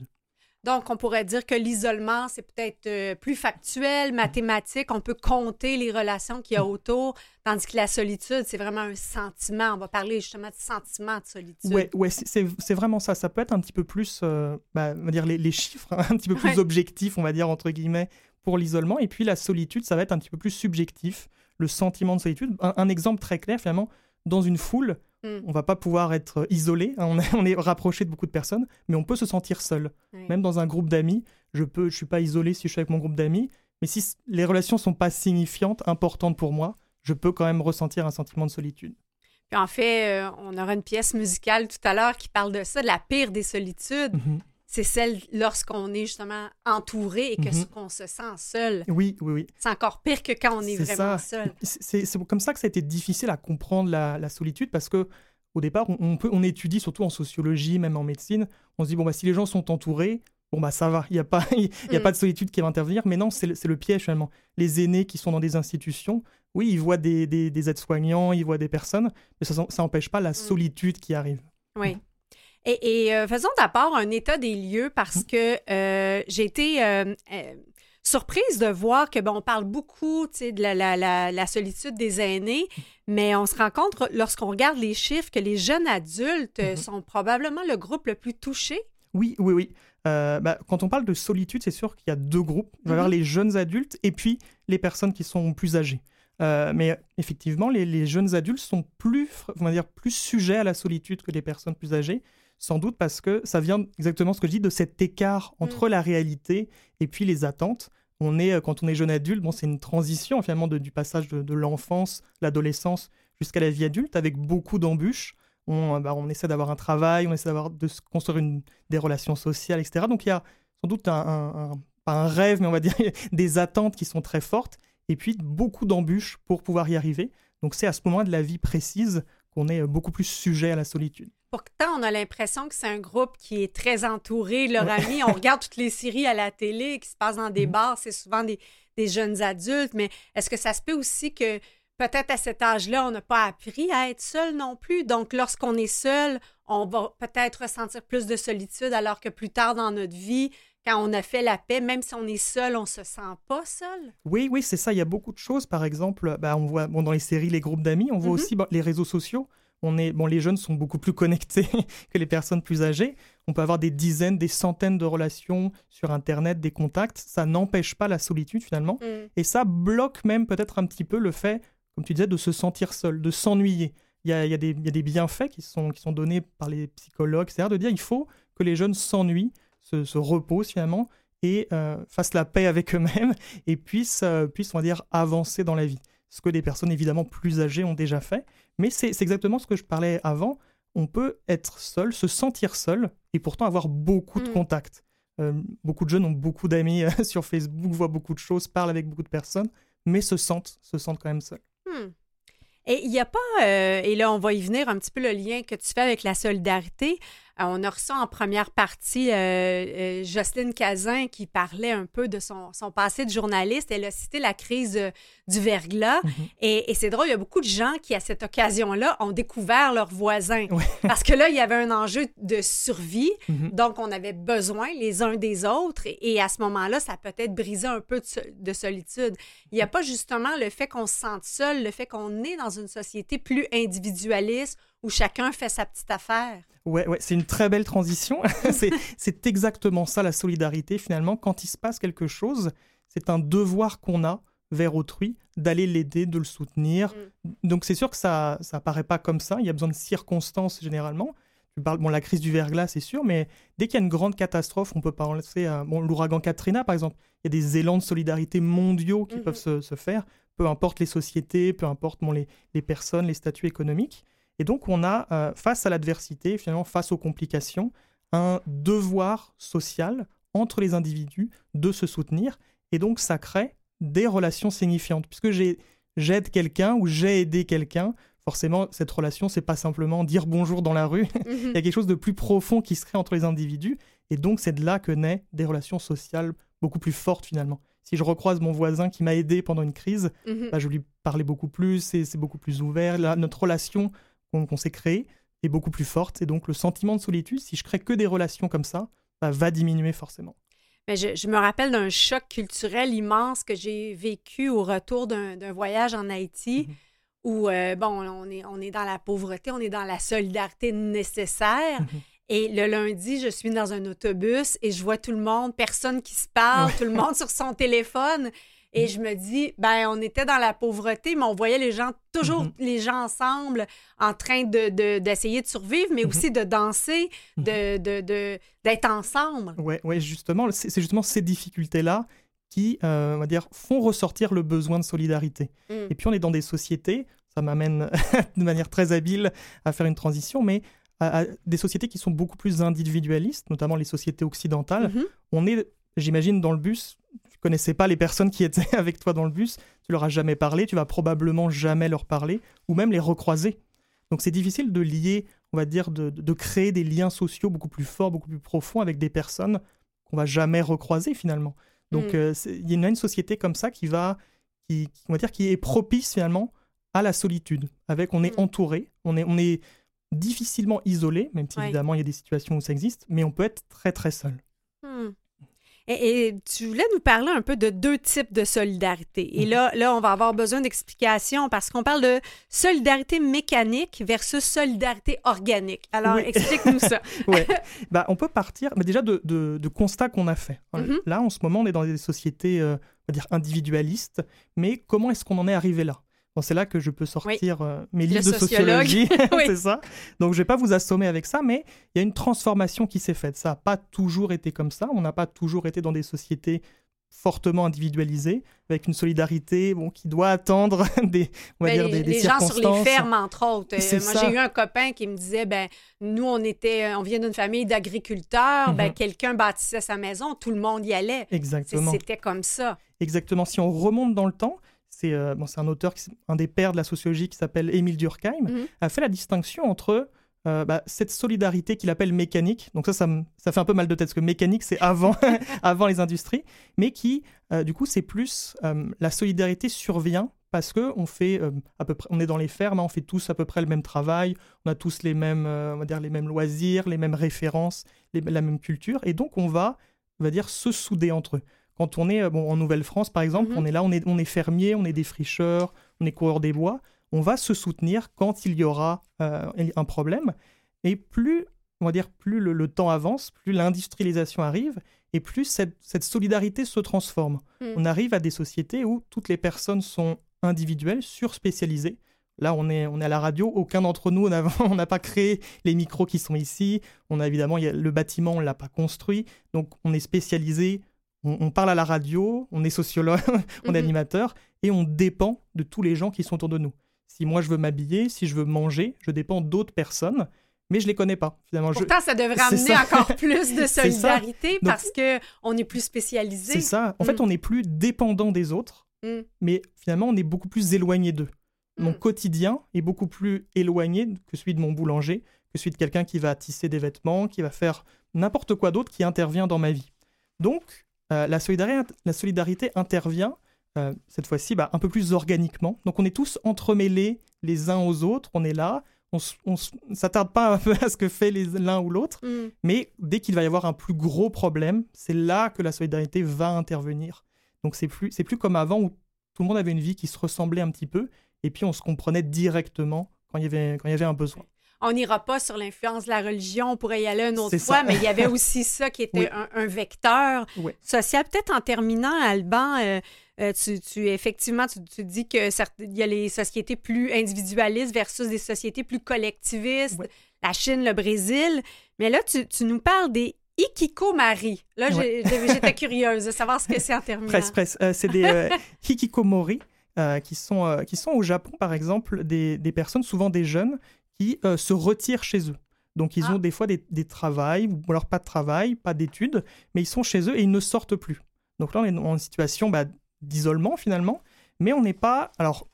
Donc, on pourrait dire que l'isolement, c'est peut-être euh, plus factuel, mathématique. On peut compter les relations qu'il y a autour, tandis que la solitude, c'est vraiment un sentiment. On va parler justement de sentiment de solitude. Ouais, ouais, c'est- vraiment ça. Ça peut être un petit peu plus, euh, bah, on va dire les, les chiffres, hein, un petit peu plus Ouais. objectifs, on va dire entre guillemets, pour l'isolement. Et puis la solitude, ça va être un petit peu plus subjectif, le sentiment de solitude. Un, un exemple très clair, finalement, dans une foule, Mm. on va pas pouvoir être isolé. hein, on, est, on est rapproché de beaucoup de personnes, mais on peut se sentir seul. Oui. Même dans un groupe d'amis, je peux, je suis pas isolé si je suis avec mon groupe d'amis, mais si les relations sont pas signifiantes, importantes pour moi, je peux quand même ressentir un sentiment de solitude. Puis en fait, euh, on aura une pièce musicale tout à l'heure qui parle de ça, de la pire des solitudes. Mhm. C'est celle lorsqu'on est justement entouré et que Mhm. qu'on se sent seul. Oui, oui, oui. C'est encore pire que quand on est, vraiment ça. seul. C'est c'est comme ça que ça a été difficile à comprendre la, la solitude parce que au départ, on, on peut, on étudie surtout en sociologie, même en médecine. On se dit bon bah si les gens sont entourés, bon bah ça va, il n'y a pas, il y a Mm. pas de solitude qui va intervenir. Mais non, c'est le, c'est le piège finalement. Les aînés qui sont dans des institutions, oui, ils voient des, des- des aides-soignants, ils voient des personnes, mais ça n'empêche pas la solitude qui arrive. Oui. Et, et, euh, faisons d'abord un état des lieux parce que euh, j'ai été euh, euh, surprise de voir que bon, on parle beaucoup de la, la- la- la solitude des aînés, mais on se rend compte lorsqu'on regarde les chiffres que les jeunes adultes Mhm. sont probablement le groupe le plus touché. Oui, oui, oui. Euh, bah, quand on parle de solitude, c'est sûr qu'il y a deux groupes. Il va y avoir Mhm. les jeunes adultes et puis les personnes qui sont plus âgées. Euh, mais effectivement, les, les jeunes adultes sont plus, on va dire, plus sujets à la solitude que les personnes plus âgées, sans doute parce que ça vient exactement ce que je dis de cet écart entre la réalité et puis les attentes. On est, euh, quand on est jeune adulte, bon, c'est une transition finalement de- du passage de, de l'enfance, l'adolescence jusqu'à la vie adulte avec beaucoup d'embûches. On, euh, bah, on essaie d'avoir un travail, on essaie d'avoir, de se construire une, des relations sociales, etc. Donc il y a sans doute un, un- un- pas un rêve, mais on va dire des attentes qui sont très fortes, et puis beaucoup d'embûches pour pouvoir y arriver. Donc c'est à ce moment de la vie précise qu'on est euh, beaucoup plus sujet à la solitude. Pourtant, on a l'impression que c'est un groupe qui est très entouré, leur ami. On regarde toutes les séries à la télé qui se passent dans des Mhm. bars, c'est souvent des, des jeunes adultes, mais est-ce que ça se peut aussi que peut-être à cet âge-là, on n'a pas appris à être seul non plus? Donc, lorsqu'on est seul, on va peut-être ressentir plus de solitude, alors que plus tard dans notre vie, quand on a fait la paix, même si on est seul, on se sent pas seul? Oui, oui, c'est ça. Il y a beaucoup de choses. Par exemple, bah, on voit bon, dans les séries les groupes d'amis, on voit Mhm. aussi bon, les réseaux sociaux. On est, bon, les jeunes sont beaucoup plus connectés que les personnes plus âgées. On peut avoir des dizaines, des centaines de relations sur Internet, des contacts. Ça n'empêche pas la solitude finalement. Mm. Et ça bloque même peut-être un petit peu le fait, comme tu disais, de se sentir seul, de s'ennuyer. Il y a, il y a des, il y a des bienfaits qui sont, qui sont donnés par les psychologues, c'est-à-dire de dire il faut que les jeunes s'ennuient, se, se reposent finalement et euh, fassent la paix avec eux-mêmes et puissent, euh, puissent, on va dire, avancer dans la vie. Ce que des personnes évidemment plus âgées ont déjà fait. Mais c'est exactement ce que je parlais avant. On peut être seul, se sentir seul et pourtant avoir beaucoup de Mm. contacts. Euh, beaucoup de jeunes ont beaucoup d'amis euh, sur Facebook, voient beaucoup de choses, parlent avec beaucoup de personnes, mais se sentent, se sentent quand même seuls. Hmm. Et il n'y a pas, euh, et là on va y venir un petit peu le lien que tu fais avec la solidarité. Euh, on a reçu en première partie euh, euh, Jocelyne Cazin qui parlait un peu de son, son passé de journaliste. Elle a cité la crise euh, du verglas. Mhm. Et, et c'est drôle, il y a beaucoup de gens qui, à cette occasion-là, ont découvert leurs voisins. Ouais. Parce que là, il y avait un enjeu de survie. Mhm. Donc, on avait besoin les uns des autres. Et, et à ce moment-là, ça a peut-être brisé un peu de, de solitude. Il n'y a pas justement le fait qu'on se sente seul, le fait qu'on est dans une société plus individualiste où chacun fait sa petite affaire. Ouais, ouais, c'est une très belle transition. c'est, exactement ça la solidarité finalement. Quand il se passe quelque chose, c'est un devoir qu'on a vers autrui d'aller l'aider, de le soutenir. Donc c'est sûr que ça ça paraît pas comme ça. Il y a besoin de circonstances généralement. Tu parles, bon, la crise du verglas, c'est sûr, mais dès qu'il y a une grande catastrophe, on peut penser à bon, l'ouragan Katrina, par exemple. Il y a des élans de solidarité mondiaux qui Mhm. peuvent se, se faire, peu importe les sociétés, peu importe bon, les, les personnes, les statuts économiques. Et donc, on a, euh, face à l'adversité, finalement, face aux complications, un devoir social entre les individus de se soutenir. Et donc, ça crée des relations signifiantes. Puisque j'ai- j'aide quelqu'un ou j'ai aidé quelqu'un, forcément, cette relation, c'est pas simplement dire bonjour dans la rue. Il y a quelque chose de plus profond qui se crée entre les individus. Et donc, c'est de là que naissent des relations sociales beaucoup plus fortes, finalement. Si je recroise mon voisin qui m'a aidé pendant une crise, Mhm. bah, je lui parlais beaucoup plus, c'est c'est beaucoup plus ouvert. Là, notre relation qu'on s'est créée est beaucoup plus forte. Et donc, le sentiment de solitude, si je crée que des relations comme ça, bah, va diminuer forcément. Mais je, je me rappelle d'un choc culturel immense que j'ai vécu au retour d'un voyage en Haïti. Mhm. Où, euh, bon, on est, on est dans la pauvreté, on est dans la solidarité nécessaire. Mhm. Et le lundi, je suis dans un autobus et je vois tout le monde, personne qui se parle, tout le monde sur son téléphone. Et je me dis, ben, on était dans la pauvreté, mais on voyait les gens, toujours Mhm. les gens ensemble, en train de, de- d'essayer de survivre, mais aussi de danser, de, de, de- d'être ensemble. Ouais, ouais, justement, c'est justement ces difficultés-là qui, euh, on va dire, font ressortir le besoin de solidarité. Mm. Et puis, on est dans des sociétés, ça m'amène de manière très habile à faire une transition, mais à, à des sociétés qui sont beaucoup plus individualistes, notamment les sociétés occidentales. On est, j'imagine, dans le bus. Connaissais pas les personnes qui étaient avec toi dans le bus. Tu leur as jamais parlé. Tu vas probablement jamais leur parler ou même les recroiser. Donc c'est difficile de lier, on va dire, de, de créer des liens sociaux beaucoup plus forts, beaucoup plus profonds avec des personnes qu'on va jamais recroiser finalement. Donc Mm. euh, il y a une société comme ça qui va, qui, on va dire, qui est propice finalement à la solitude. Avec, on est Mm. entouré, on est, on est difficilement isolé, même si Ouais. évidemment il y a des situations où ça existe, mais on peut être très très seul. Hmm. Et, et tu voulais nous parler un peu de deux types de solidarité. Mhm. Et là, là, on va avoir besoin d'explications parce qu'on parle de solidarité mécanique versus solidarité organique. Alors, Oui. explique-nous ça. Ouais. bah, on peut partir mais déjà de, de, de constats qu'on a fait. Mhm. Là, en ce moment, on est dans des sociétés, euh, on va dire, individualistes, mais comment est-ce qu'on en est arrivé là? Bon, c'est là que je peux sortir euh, mes livres de sociologie, Oui. c'est ça. Donc, je vais pas vous assommer avec ça, mais il y a une transformation qui s'est faite. Ça n'a pas toujours été comme ça. On n'a pas toujours été dans des sociétés fortement individualisées, avec une solidarité bon, qui doit attendre des, on va Ben, dire, les des, les gens sur les fermes, entre autres. Euh, moi, j'ai eu un copain qui me disait, ben, nous, on était, on vient d'une famille d'agriculteurs. Ben, Mhm. quelqu'un bâtissait sa maison, tout le monde y allait. Exactement. C'était comme ça. Exactement. Si on remonte dans le temps, c'est euh, bon, c'est un auteur, qui un des pères de la sociologie qui s'appelle Émile Durkheim, Mhm. a fait la distinction entre euh, bah, cette solidarité qu'il appelle mécanique. Donc ça, ça, me- ça fait un peu mal de tête parce que mécanique, c'est avant, avant les industries, mais qui, euh, du coup, c'est plus la solidarité survient parce que on fait à peu près, on est dans les fermes, hein, on fait tous à peu près le même travail, on a tous les mêmes, on va dire les mêmes loisirs, les mêmes références, les- la même culture, et donc on va, on va dire, se souder entre eux. Quand on est euh, bon, en Nouvelle-France, par exemple, Mhm. on est là, on est, on est fermier, on est défricheur, on est coureur des bois, on va se soutenir quand il y aura euh, un problème. Et plus, on va dire, plus le, le temps avance, plus l'industrialisation arrive, et plus cette, cette solidarité se transforme. Mm. On arrive à des sociétés où toutes les personnes sont individuelles, surspécialisées. Là, on est, on est à la radio. Aucun d'entre nous, on n'a on n'a pas créé les micros qui sont ici. On a évidemment, il y a, le bâtiment, on ne l'a pas construit. Donc, on est spécialisé. On, on parle à la radio, on est sociologue, on Mhm. est animateur, et on dépend de tous les gens qui sont autour de nous. Si moi, je veux m'habiller, si je veux manger, je dépends d'autres personnes, mais je les connais pas. Finalement, je- Pourtant, ça devrait amener ça. encore plus de solidarité Donc- parce que on est plus spécialisé. C'est ça. En Mm. fait, on n'est plus dépendant des autres, Mm. mais finalement, on est beaucoup plus éloigné d'eux. Mon Mm. quotidien est beaucoup plus éloigné que celui de mon boulanger, que celui de quelqu'un qui va tisser des vêtements, qui va faire n'importe quoi d'autre qui intervient dans ma vie. Donc, euh, la, solidarité, la solidarité intervient, euh, cette fois-ci, bah, un peu plus organiquement. Donc, on est tous entremêlés les uns aux autres, on est là, on ne s'attarde pas un peu à ce que fait l'un ou l'autre, Mm. mais dès qu'il va y avoir un plus gros problème, c'est là que la solidarité va intervenir. Donc c'est plus, plus comme avant où tout le monde avait une vie qui se ressemblait un petit peu, et puis on se comprenait directement quand il y avait, quand il y avait un besoin. On n'ira pas sur l'influence de la religion, on pourrait y aller une autre fois, ça. mais il y avait aussi ça qui était Oui. un, un vecteur social. Peut-être en terminant, Alban, euh, euh, tu, tu- effectivement, tu, tu dis que il y a les sociétés plus individualistes versus des sociétés plus collectivistes, la Chine, le Brésil. Mais là, tu, tu nous parles des Ikikomari. Là, j'étais curieuse de savoir ce que c'est en terminant. Presque, presque. Euh, c'est des hikikomori euh, qui, sont, euh, qui sont au Japon, par exemple, des, des personnes, souvent des jeunes, qui euh, se retirent chez eux. Donc, ils Ah. ont des fois des, des travails, ou alors pas de travail, pas d'études, mais ils sont chez eux et ils ne sortent plus. Donc là, on est en situation bah, d'isolement, finalement, mais on n'est pas, alors,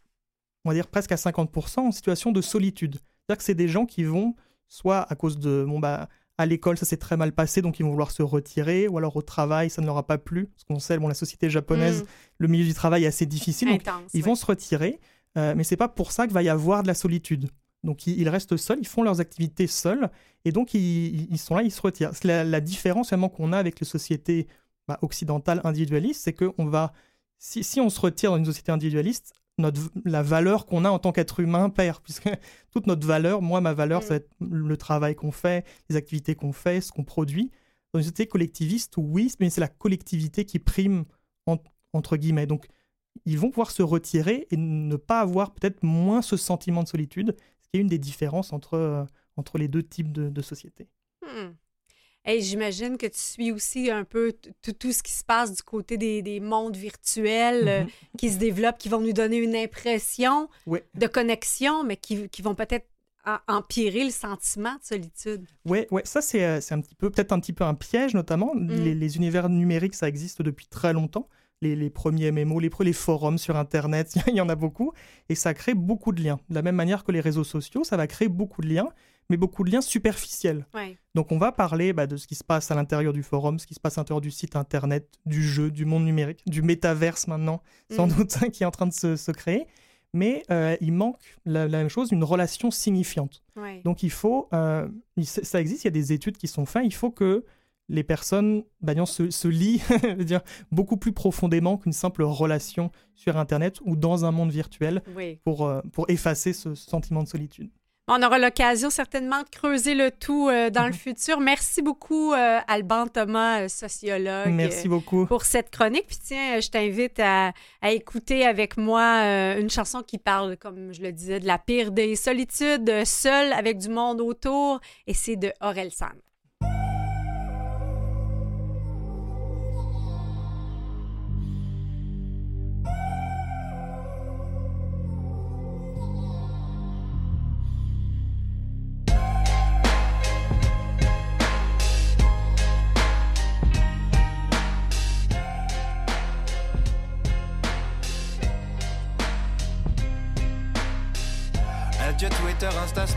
on va dire presque à 50% en situation de solitude. C'est-à-dire que c'est des gens qui vont, soit à cause de, bon, bah, à l'école, ça s'est très mal passé, donc ils vont vouloir se retirer, ou alors au travail, ça ne leur a pas plu. Parce qu'on sait, bon, la société japonaise, Mm. le milieu du travail est assez difficile, donc Intense, ils ouais. vont se retirer, euh, mais c'est pas pour ça qu'il va y avoir de la solitude. Donc ils, restent seuls, ils font leurs activités seuls, et donc ils, ils sont là, ils se retirent. C'est La, la différence vraiment qu'on a avec les sociétés bah, occidentales individualistes, c'est que on va, si, si on se retire dans une société individualiste, notre, la valeur qu'on a en tant qu'être humain perd, puisque toute notre valeur, moi ma valeur, Mm. ça va être le travail qu'on fait, les activités qu'on fait, ce qu'on produit. Dans une société collectiviste, oui, mais c'est la collectivité qui prime en- entre guillemets. Donc ils vont pouvoir se retirer et ne pas avoir peut-être moins ce sentiment de solitude, qui est une des différences entre, euh, entre les deux types de, de sociétés. Hmm. Hey, J'imagine que tu suis aussi un peu tout ce qui se passe du côté des, des mondes virtuels euh, Mhm. qui se développent, qui vont nous donner une impression de connexion, mais qui, qui vont peut-être empirer le sentiment de solitude. Ouais, ouais, ça c'est un petit peu, peut-être un petit peu un piège notamment. Mm. Les, univers numériques, ça existe depuis très longtemps. Les, les premiers MMO, les, les forums sur Internet, il y en a beaucoup. Et ça crée beaucoup de liens. De la même manière que les réseaux sociaux, ça va créer beaucoup de liens mais beaucoup de liens superficiels. Donc on va parler bah, de ce qui se passe à l'intérieur du forum, ce qui se passe à l'intérieur du site internet, du jeu, du monde numérique, du métaverse maintenant, sans mm. doute, qui est en train de se, créer. Mais euh, il manque la, même chose, une relation signifiante. Donc il faut, euh, ça existe, il y a des études qui sont faites, il faut que les personnes bah, se, se lient dire, beaucoup plus profondément qu'une simple relation sur Internet ou dans un monde virtuel pour, euh, pour effacer ce sentiment de solitude. On aura l'occasion certainement de creuser le tout euh, dans le futur. Merci beaucoup, euh, Alban Thomas, sociologue. Merci beaucoup. Pour cette chronique. Puis tiens, je t'invite à, à, écouter avec moi une chanson qui parle, comme je le disais, de la pire des solitudes, seule avec du monde autour. Et c'est de Aurel San.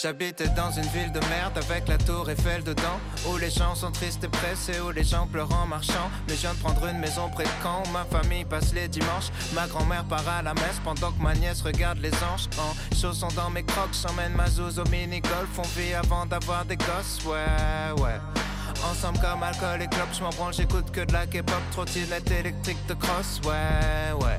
J'habite dans une ville de merde avec la tour Eiffel dedans Où les gens sont tristes et pressés, où les gens pleurent en marchant. Mais je viens de prendre une maison près de Caen où ma famille passe les dimanches. Ma grand-mère part à la messe pendant que ma nièce regarde les anges. En chaussons dans mes crocs, j'emmène ma zouze au mini-golf. On vit avant d'avoir des gosses, ouais, ouais. Ensemble comme alcool et clopes, je m'en branle, j'écoute que de la K-pop, trottinette électrique de cross, ouais, ouais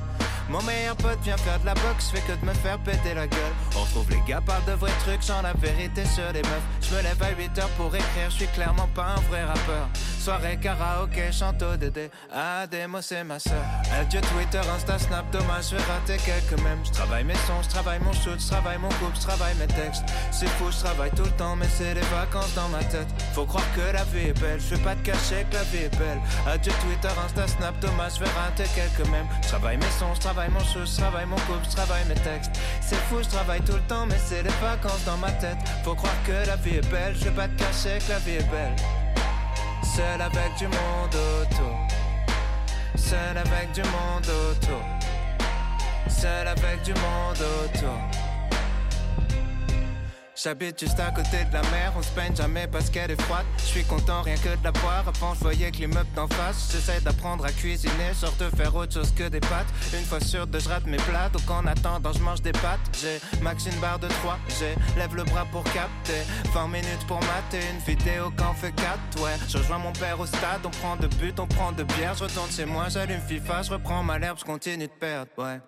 mon meilleur pote vient faire de la boxe, fais que de me faire péter la gueule. On trouve les gars parlent de vrais trucs, j'en la vérité sur les meufs. Je me lève à 8 heures pour écrire, je suis clairement pas un vrai rappeur. Soirée karaoké, chante au Dédé. Ah, moi c'est ma soeur. Adieu Twitter, Insta, Snap, dommage, je vais rater quelques mêmes. Je travaille mes sons, je travaille mon shoot, je travaille mon couple, je travaille mes textes. C'est fou, je travaille tout le temps, mais c'est des vacances dans ma tête. Faut croire que la vie est belle, je vais pas te cacher que la vie est belle. Adieu Twitter, Insta, Snap, dommage, je vais rater quelques mêmes. Je travaille mes sons, je travaille mon show, je travaille mon couple, je travaille mes textes. C'est fou, je travaille tout le temps, mais c'est les vacances dans ma tête. Faut croire que la vie est belle, je vais pas te cacher que la vie est belle. Seul avec du monde autour. Seul avec du monde autour. Seul avec du monde autour. J'habite juste à côté de la mer, on se peine jamais parce qu'elle est froide. Je suis content rien que de la boire, avant je voyais que l'immeuble d'en face. J'essaie d'apprendre à cuisiner, genre de faire autre chose que des pâtes. Une fois sûr de je rate mes plats, donc en attendant je mange des pâtes. J'ai max une barre de 3, j'ai lève le bras pour capter. 20 minutes pour mater une vidéo quand fait 4, ouais. Je rejoins mon père au stade, on prend de but, on prend de bière. Je retourne chez moi, j'allume FIFA, je reprends ma l'herbe, je continue de perdre, ouais.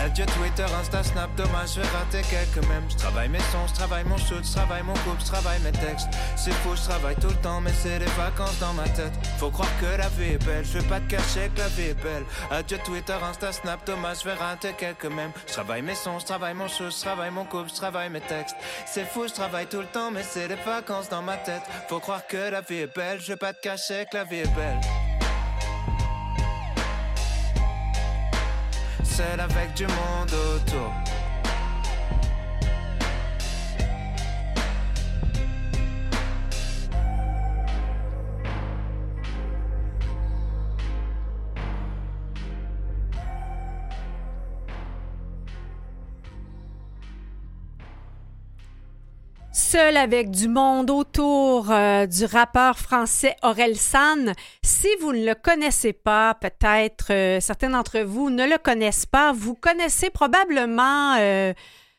Adieu Twitter, Insta, Snap, dommage, je vais rater quelques mêmes. Je travaille mes sons, je travaille mon shoot, je travaille mon couple, je travaille mes textes. C'est fou, je travaille tout le temps, mais c'est des vacances dans ma tête. Faut croire que la vie est belle, je pas te cacher que la vie est belle. Adieu Twitter, Insta, Snap, dommage, je vais rater quelques mêmes. Je travaille mes sons, je travaille mon shoot, je travaille mon couple, je travaille mes textes. C'est fou, je travaille tout le temps, mais c'est des vacances dans ma tête. Faut croire que la vie est belle, je pas te cacher que la vie est belle. Avec du monde autour. Seul avec du monde autour euh, du rappeur français Aurel San. Si vous ne le connaissez pas, peut-être euh, certains d'entre vous ne le connaissent pas, vous connaissez probablement euh,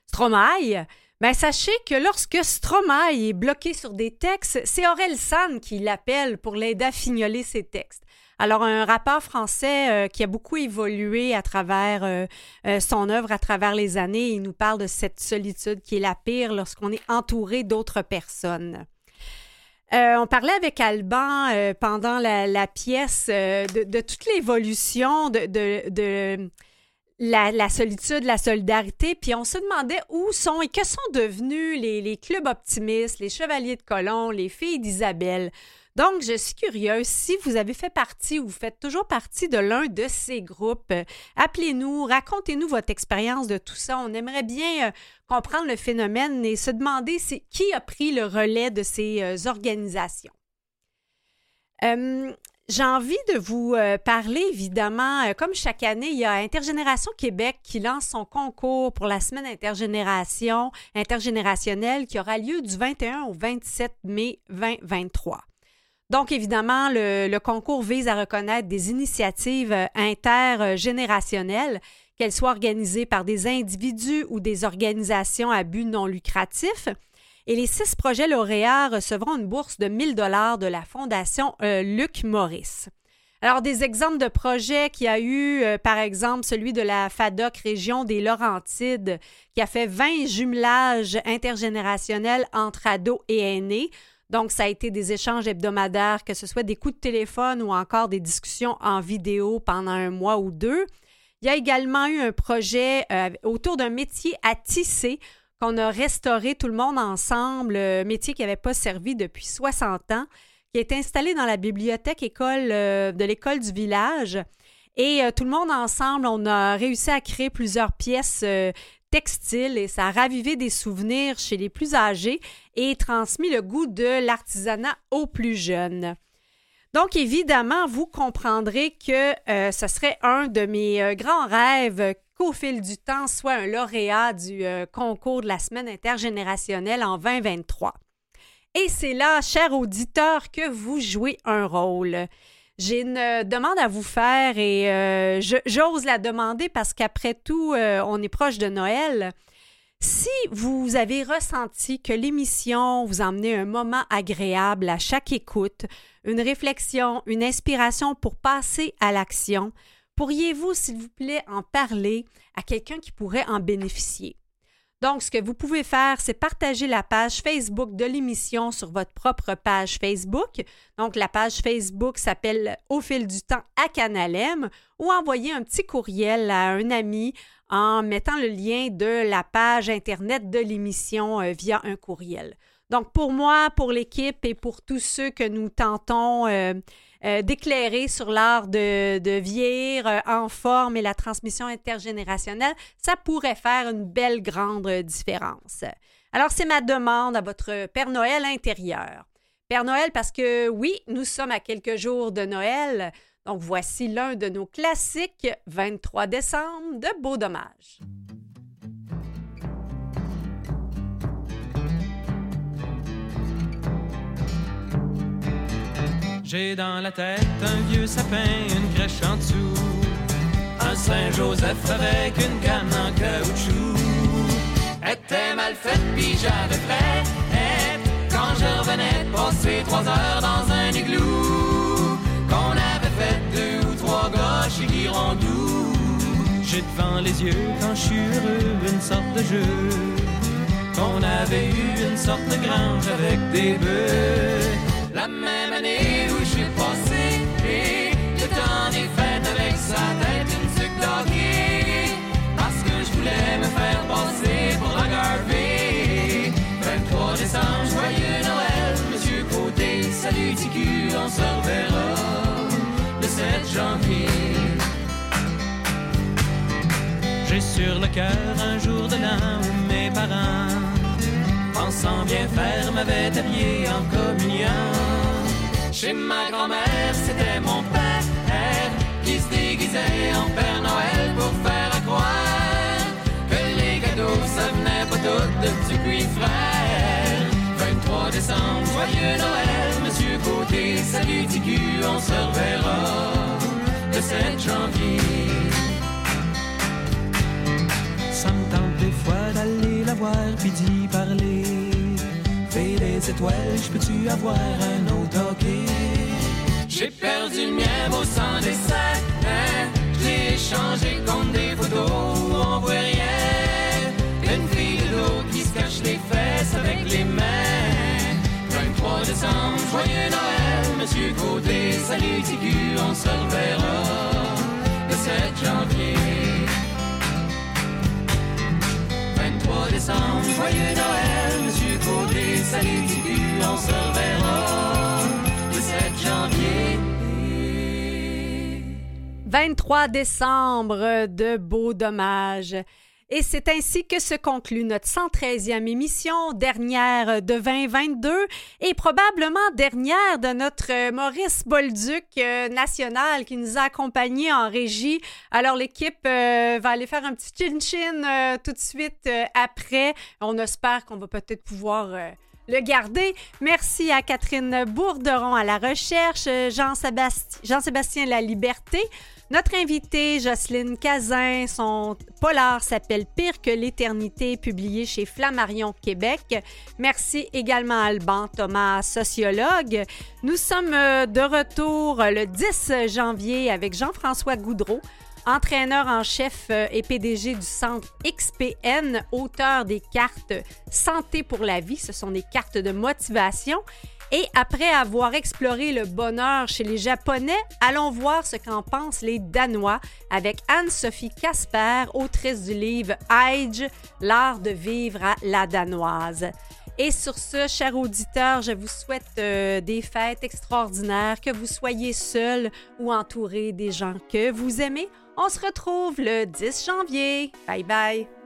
Stromae. Ben, sachez que lorsque Stromae est bloqué sur des textes, c'est Aurel San qui l'appelle pour l'aider à fignoler ses textes. Alors, un rappeur français euh, qui a beaucoup évolué à travers euh, euh, son œuvre, à travers les années, il nous parle de cette solitude qui est la pire lorsqu'on est entouré d'autres personnes. Euh, on parlait avec Alban pendant la, pièce euh, de, toute l'évolution de, de, la, solitude, la solidarité, puis on se demandait où sont et que sont devenus les, clubs optimistes, les chevaliers de colon, les filles d'Isabelle. Donc, je suis curieuse, si vous avez fait partie ou vous faites toujours partie de l'un de ces groupes, euh, appelez-nous, racontez-nous votre expérience de tout ça. On aimerait bien euh, comprendre le phénomène et se demander qui a pris le relais de ces euh, organisations. J'ai envie de vous parler, évidemment, comme chaque année, il y a Intergénération Québec qui lance son concours pour la semaine intergénération, intergénérationnelle qui aura lieu du 21 au 27 mai 2023. Donc, évidemment, le, concours vise à reconnaître des initiatives euh, intergénérationnelles, qu'elles soient organisées par des individus ou des organisations à but non lucratif. Et les six projets lauréats recevront une bourse de 1000 dollars de la Fondation euh, Luc Maurice. Alors, des exemples de projets qu'il y a eu, euh, par exemple, celui de la FADOC région des Laurentides, qui a fait 20 jumelages intergénérationnels entre ados et aînés. Donc, ça a été des échanges hebdomadaires, que ce soit des coups de téléphone ou encore des discussions en vidéo pendant un mois ou deux. Il y a également eu un projet euh, autour d'un métier à tisser qu'on a restauré tout le monde ensemble, un métier qui n'avait pas servi depuis 60 ans, qui est installé dans la bibliothèque école euh, de l'école du village. Et euh, tout le monde ensemble, on a réussi à créer plusieurs pièces textile et ça a ravivé des souvenirs chez les plus âgés et transmis le goût de l'artisanat aux plus jeunes. Donc, évidemment, vous comprendrez que euh, ce serait un de mes euh, grands rêves qu'au fil du temps soit un lauréat du euh, concours de la semaine intergénérationnelle en 2023. Et c'est là, chers auditeurs, que vous jouez un rôle. J'ai une euh, demande à vous faire et euh, j'ose la demander parce qu'après tout, on est proche de Noël. Si vous avez ressenti que l'émission vous emmenait un moment agréable à chaque écoute, une réflexion, une inspiration pour passer à l'action, pourriez-vous, s'il vous plaît, en parler à quelqu'un qui pourrait en bénéficier? Donc, ce que vous pouvez faire, c'est partager la page Facebook de l'émission sur votre propre page Facebook. Donc, la page Facebook s'appelle Au fil du temps à Canalem ou envoyer un petit courriel à un ami en mettant le lien de la page Internet de l'émission euh, via un courriel. Donc, pour moi, pour l'équipe et pour tous ceux que nous tentons euh, euh, d'éclairer sur l'art de, de vieillir euh, en forme et la transmission intergénérationnelle, ça pourrait faire une belle grande différence. Alors, c'est ma demande à votre Père Noël intérieur. Père Noël, parce que oui, nous sommes à quelques jours de Noël. Donc, voici l'un de nos classiques 23 décembre de Beau Dommage. J'ai dans la tête un vieux sapin, une crèche en dessous. Un Saint-Joseph avec une canne en caoutchouc. Était mal faite, pis j'avais frais. Quand je revenais de passer trois heures dans un igloo. Qu'on avait fait deux ou trois gauches et Girondou. J'ai devant les yeux quand je suis heureux une sorte de jeu. Qu'on avait eu une sorte de grange avec des bœufs. La même année me faire passer pour la Garvey 23 décembre, joyeux Noël, Monsieur Côté, salut TQ, on se reverra le 7 janvier. J'ai sur le cœur un jour de l'an où mes parents pensant bien faire, m'avait habillé en communion. Chez ma grand-mère, c'était mon père qui se déguisait en Père Noël pour faire croire les cadeaux, ça venait pas tout de Dupuis frère. 23 décembre, joyeux Noël, Monsieur Côté, salut Ticu, on se reverra le 7 janvier. Ça me tente des fois d'aller la voir puis d'y parler les étoiles, je peux-tu avoir un autre hockey? J'ai perdu le mien au sang des sacs, hein? J'ai échangé contre des photos on voit rien. Qui se cache les fesses avec les mains. 23 décembre décembre, joyeux Noël, Monsieur Côté, salut Tigu, on se reverra le 7 janvier. 23 décembre, joyeux Noël, Monsieur Côté, salut Tigu, on se reverra le 7 janvier. 23 décembre, de beaux dommages. Et c'est ainsi que se conclut notre 113e émission, dernière de 2022 et probablement dernière de notre Maurice Bolduc euh, national qui nous a accompagnés en régie. Alors l'équipe euh, va aller faire un petit chin-chin euh, tout de suite après. On espère qu'on va peut-être pouvoir le garder. Merci à Catherine Bourderon à la recherche, Jean-Sébastien Jean La Liberté. Notre invité, Jocelyne Cazin, son polar s'appelle Pire que l'éternité, publié chez Flammarion Québec. Merci également à Alban Thomas, sociologue. Nous sommes euh, de retour le 10 janvier avec Jean-François Goudreau entraîneur en chef euh, et PDG du centre XPN, auteur des cartes Santé pour la vie. Ce sont des cartes de motivation. Et après avoir exploré le bonheur chez les Japonais, allons voir ce qu'en pensent les Danois avec Anne-Sophie Casper, autrice du livre Age, l'art de vivre à la danoise. Et sur ce, chers auditeurs, je vous souhaite euh, des fêtes extraordinaires, que vous soyez seul ou entouré des gens que vous aimez. On se retrouve le 10 janvier. Bye bye.